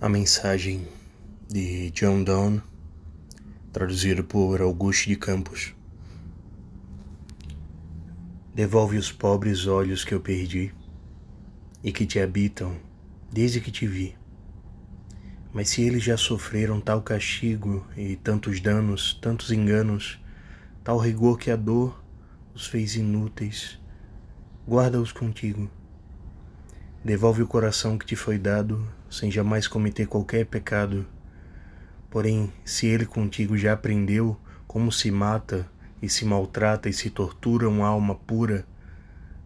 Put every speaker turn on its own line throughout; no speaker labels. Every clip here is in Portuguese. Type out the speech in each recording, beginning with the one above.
A mensagem de John Donne, traduzido por Augusto de Campos. Devolve os pobres olhos que eu perdi e que te habitam desde que te vi. Mas se eles já sofreram tal castigo e tantos danos, tantos enganos, tal rigor que a dor os fez inúteis, guarda-os contigo Devolve o coração que te foi dado, sem jamais cometer qualquer pecado. Porém, se ele contigo já aprendeu como se mata e se maltrata e se tortura uma alma pura,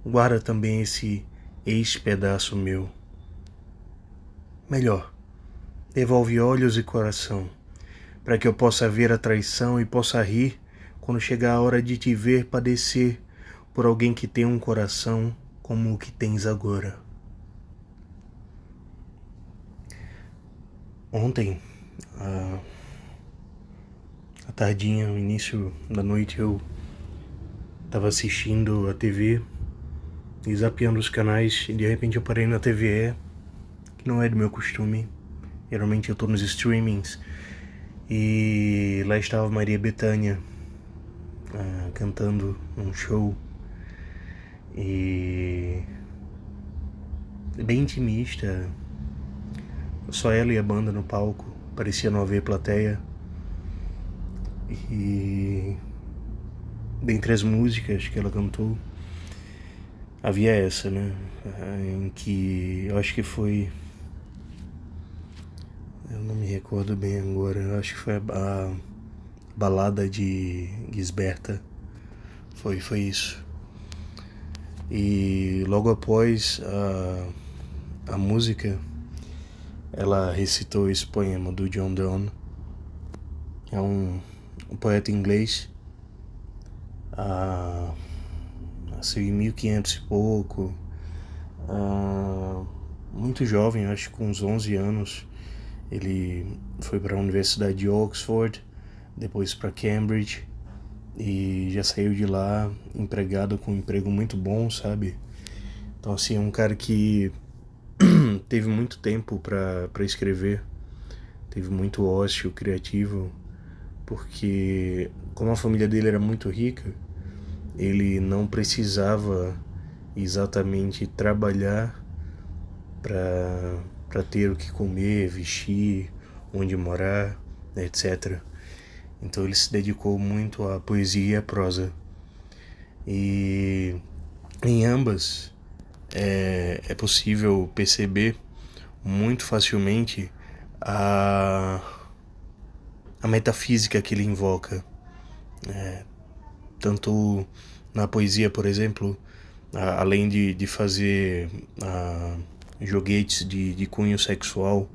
guarda também esse ex-pedaço meu. Melhor, devolve olhos e coração, para que eu possa ver a traição e possa rir quando chegar a hora de te ver padecer por alguém que tem um coração como o que tens agora. Ontem, à, à tardinha, no início da noite, eu estava assistindo a TV e zapeando os canais e de repente eu parei na TVE, que não é do meu costume. Geralmente eu tô nos streamings e lá estava Maria Bethânia uh, cantando um show e bem intimista, só ela e a banda no palco, parecia não haver plateia. E dentre as músicas que ela cantou, havia essa, né? Em que eu acho que foi. Eu não me recordo bem agora, eu acho que foi a, balada de Gisberta. Foi, foi isso. E logo após a, a música ela recitou esse poema do John Donne. É um, um poeta inglês. Ah, nasceu em 1500 e pouco. Ah, muito jovem, acho que com uns 11 anos. Ele foi para a Universidade de Oxford, depois para Cambridge e já saiu de lá empregado com um emprego muito bom, sabe? Então assim, é um cara que teve muito tempo para escrever, teve muito ócio criativo, porque como a família dele era muito rica, ele não precisava exatamente trabalhar para ter o que comer, vestir, onde morar, etc. Então ele se dedicou muito à poesia e à prosa. E em ambas é, é possível perceber muito facilmente a, a metafísica que ele invoca. É, tanto na poesia, por exemplo, a, além de, de fazer a, joguetes de, de cunho sexual,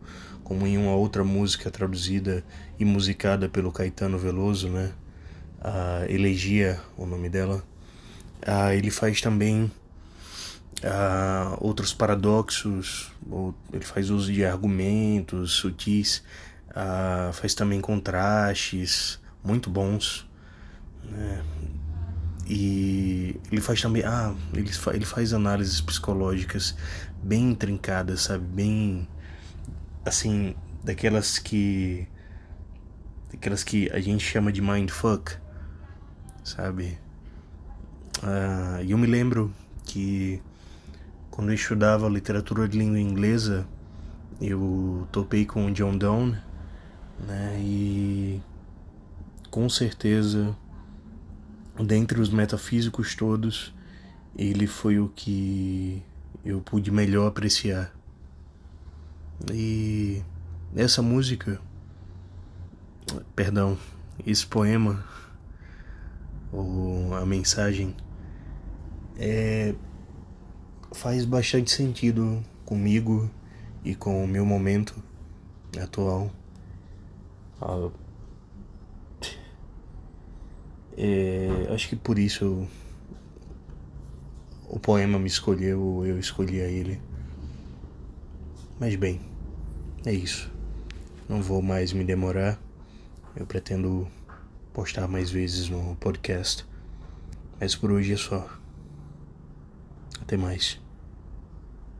como em uma outra música traduzida e musicada pelo Caetano Veloso, né? A Elegia, o nome dela. Ah, ele faz também uh, outros paradoxos, ele faz uso de argumentos sutis, uh, faz também contrastes muito bons. Né? E ele faz também. Ah, ele, fa, ele faz análises psicológicas bem intrincadas, sabe? Bem. Assim, daquelas que. Daquelas que a gente chama de mindfuck, sabe? Ah, e uh, eu me lembro que quando eu estudava literatura de língua inglesa, eu topei com o John Donne, né? E com certeza, dentre os metafísicos todos, ele foi o que eu pude melhor apreciar. E essa música, perdão, esse poema, ou a mensagem, é faz bastante sentido comigo e com o meu momento atual. Ah, é, acho que por isso o poema me escolheu, eu escolhi a ele. Mas bem, é isso. Não vou mais me demorar. Eu pretendo postar mais vezes no podcast. Mas por hoje é só. Até mais.